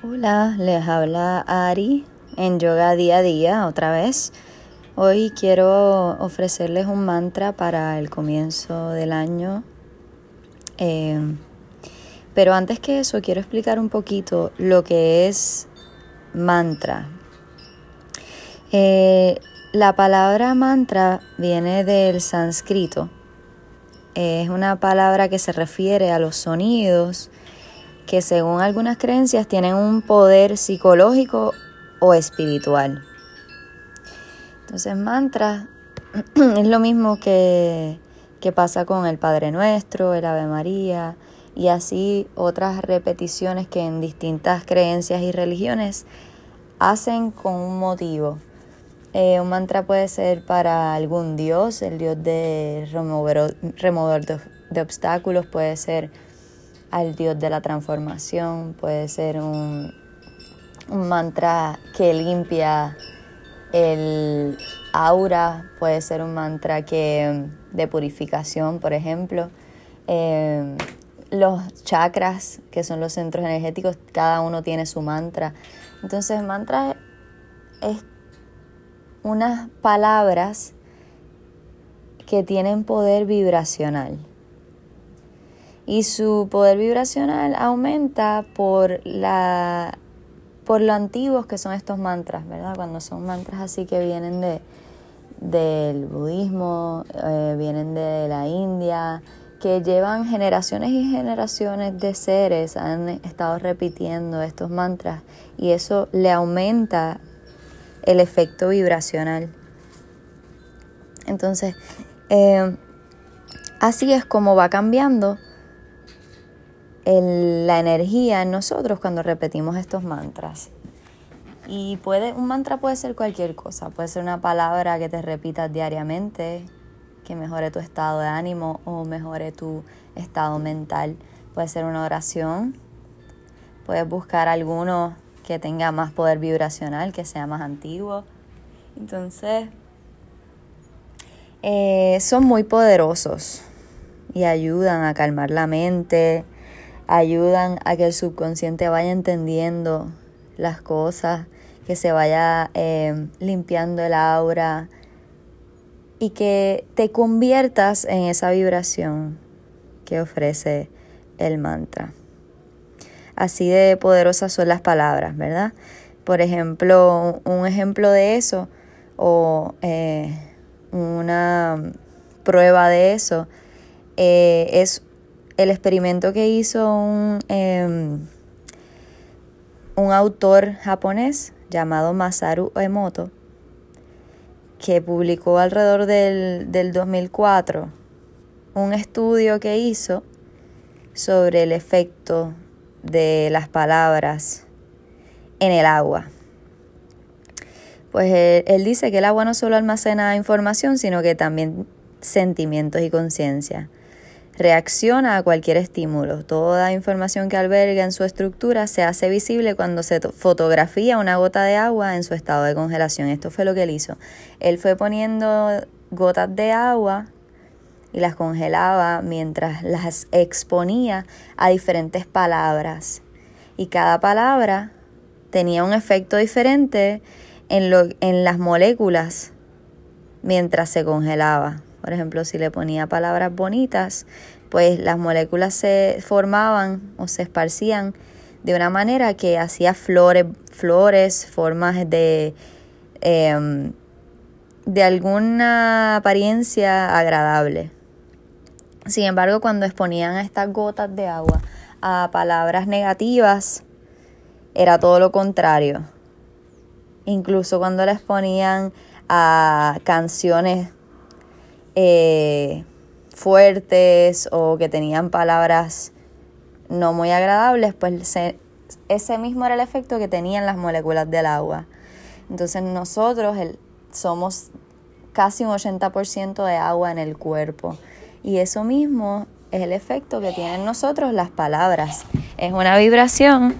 Hola, les habla Ari en Yoga Día a Día otra vez. Hoy quiero ofrecerles un mantra para el comienzo del año. Eh, pero antes que eso, quiero explicar un poquito lo que es mantra. Eh, la palabra mantra viene del sánscrito. Es una palabra que se refiere a los sonidos que según algunas creencias tienen un poder psicológico o espiritual. Entonces mantra es lo mismo que, que pasa con el Padre Nuestro, el Ave María y así otras repeticiones que en distintas creencias y religiones hacen con un motivo. Eh, un mantra puede ser para algún dios, el dios de remover, de obstáculos, puede ser al Dios de la transformación, puede ser un, un mantra que limpia el aura, puede ser un mantra que, de purificación, por ejemplo. Eh, los chakras, que son los centros energéticos, cada uno tiene su mantra. Entonces, mantra es unas palabras que tienen poder vibracional y su poder vibracional aumenta por la por lo antiguos que son estos mantras, ¿verdad? Cuando son mantras así que vienen de del budismo, eh, vienen de la India, que llevan generaciones y generaciones de seres, han estado repitiendo estos mantras y eso le aumenta el efecto vibracional. Entonces, eh, así es como va cambiando la energía en nosotros cuando repetimos estos mantras. Y puede, un mantra puede ser cualquier cosa, puede ser una palabra que te repitas diariamente, que mejore tu estado de ánimo o mejore tu estado mental. Puede ser una oración, puedes buscar alguno que tenga más poder vibracional, que sea más antiguo. Entonces, eh, son muy poderosos y ayudan a calmar la mente, ayudan a que el subconsciente vaya entendiendo las cosas, que se vaya eh, limpiando el aura y que te conviertas en esa vibración que ofrece el mantra. Así de poderosas son las palabras, ¿verdad? Por ejemplo, un ejemplo de eso o eh, una prueba de eso eh, es el experimento que hizo un, em, un autor japonés llamado Masaru Emoto, que publicó alrededor del, del 2004 un estudio que hizo sobre el efecto de las palabras en el agua. Pues él, él, dice que el agua no solo almacena información, sino que también sentimientos y conciencia reacciona a cualquier estímulo. Toda información que alberga en su estructura se hace visible cuando se fotografía una gota de agua en su estado de congelación. Esto fue lo que él hizo. Él fue poniendo gotas de agua y las congelaba mientras las exponía a diferentes palabras. Y cada palabra tenía un efecto diferente en, lo, en las moléculas mientras se congelaba. Por ejemplo, si le ponía palabras bonitas, pues las moléculas se formaban o se esparcían de una manera que hacía flores, flores formas de, em, de alguna apariencia agradable. Sin embargo, cuando exponían estas gotas de agua a palabras negativas, era todo lo contrario. Incluso cuando les ponían a canciones eh, fuertes o que tenían palabras no muy agradables, pues ese mismo era el efecto que tenían las moléculas del agua. Entonces nosotros somos casi un 80% de agua en el cuerpo y eso mismo es el efecto que tienen nosotros las palabras. Es una vibración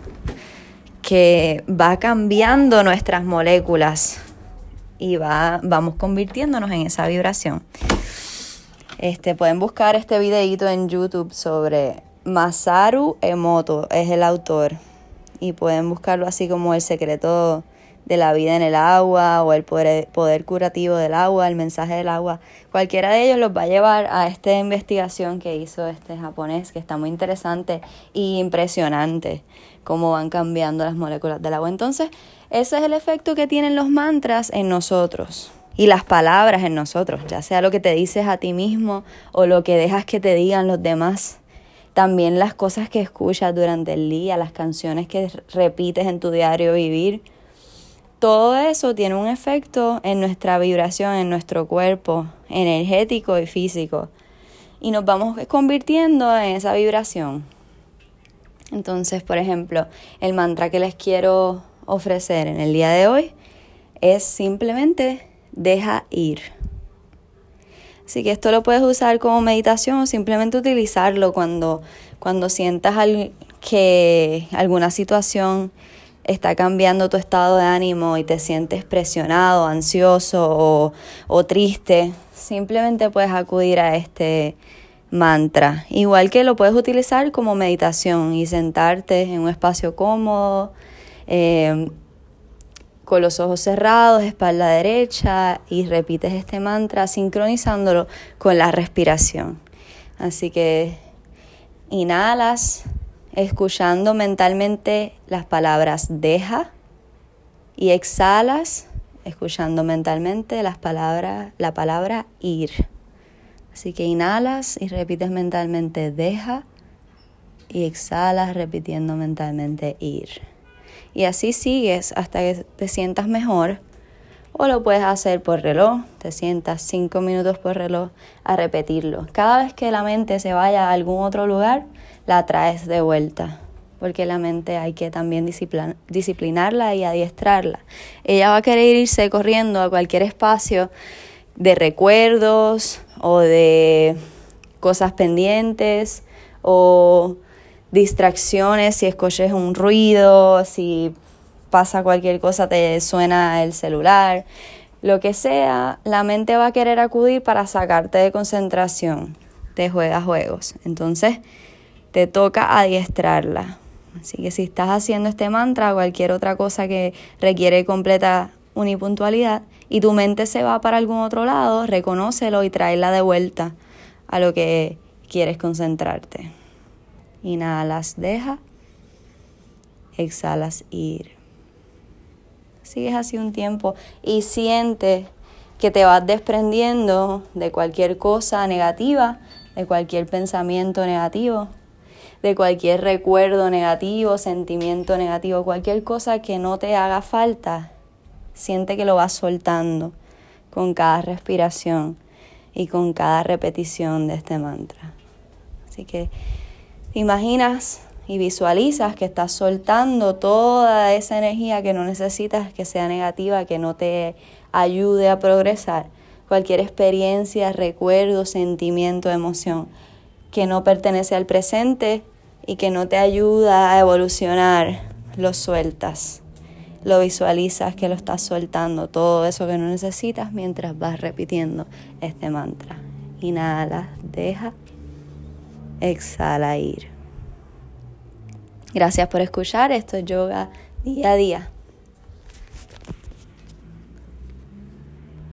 que va cambiando nuestras moléculas y va, vamos convirtiéndonos en esa vibración. Este, pueden buscar este videito en YouTube sobre Masaru Emoto, es el autor. y pueden buscarlo así como el secreto de la vida en el agua o el poder, poder, curativo del agua, el mensaje del agua. Cualquiera de ellos los va a llevar a esta investigación que hizo este japonés, que está muy interesante y impresionante, cómo van cambiando las moléculas del agua. Entonces, ese es el efecto que tienen los mantras en nosotros y las palabras en nosotros, ya sea lo que te dices a ti mismo o lo que dejas que te digan los demás. También las cosas que escuchas durante el día, las canciones que repites en tu diario vivir todo eso tiene un efecto en nuestra vibración, en nuestro cuerpo, energético y físico. Y nos vamos convirtiendo en esa vibración. Entonces, por ejemplo, el mantra que les quiero ofrecer en el día de hoy es simplemente deja ir. Así que esto lo puedes usar como meditación o simplemente utilizarlo cuando, cuando sientas que alguna situación está cambiando tu estado de ánimo y te sientes presionado, ansioso o, triste, simplemente puedes acudir a este mantra. Igual que lo puedes utilizar como meditación y sentarte en un espacio cómodo, eh, con los ojos cerrados, espalda derecha y repites este mantra sincronizándolo con la respiración. Así que inhalas escuchando mentalmente las palabras deja y exhalas escuchando mentalmente las palabras, la palabra ir. Así que inhalas y repites mentalmente deja y exhalas repitiendo mentalmente ir. Y así sigues hasta que te sientas mejor. O lo puedes hacer por reloj, te sientas cinco minutos por reloj a repetirlo. Cada vez que la mente se vaya a algún otro lugar, la traes de vuelta, porque la mente hay que también disciplinarla y adiestrarla. Ella va a querer irse corriendo a cualquier espacio de recuerdos o de cosas pendientes o distracciones, si escuches un ruido, si pasa cualquier cosa, te suena el celular, lo que sea, la mente va a querer acudir para sacarte de concentración, te juega juegos. Entonces, te toca adiestrarla. Así que si estás haciendo este mantra o cualquier otra cosa que requiere completa unipuntualidad y tu mente se va para algún otro lado, reconócelo y tráela de vuelta a lo que quieres concentrarte. Inhalas, deja. Exhalas, ir. Sigues así un tiempo y siente que te vas desprendiendo de cualquier cosa negativa, de cualquier pensamiento negativo de cualquier recuerdo negativo, sentimiento negativo, cualquier cosa que no te haga falta, siente que lo vas soltando con cada respiración y con cada repetición de este mantra. Así que imaginas y visualizas que estás soltando toda esa energía que no necesitas que sea negativa, que no te ayude a progresar. Cualquier experiencia, recuerdo, sentimiento, emoción que no pertenece al presente y que no te ayuda a evolucionar, lo sueltas. Lo visualizas que lo estás soltando, todo eso que no necesitas mientras vas repitiendo este mantra. Inhala, deja, exhala, ir. Gracias por escuchar, esto es yoga día a día.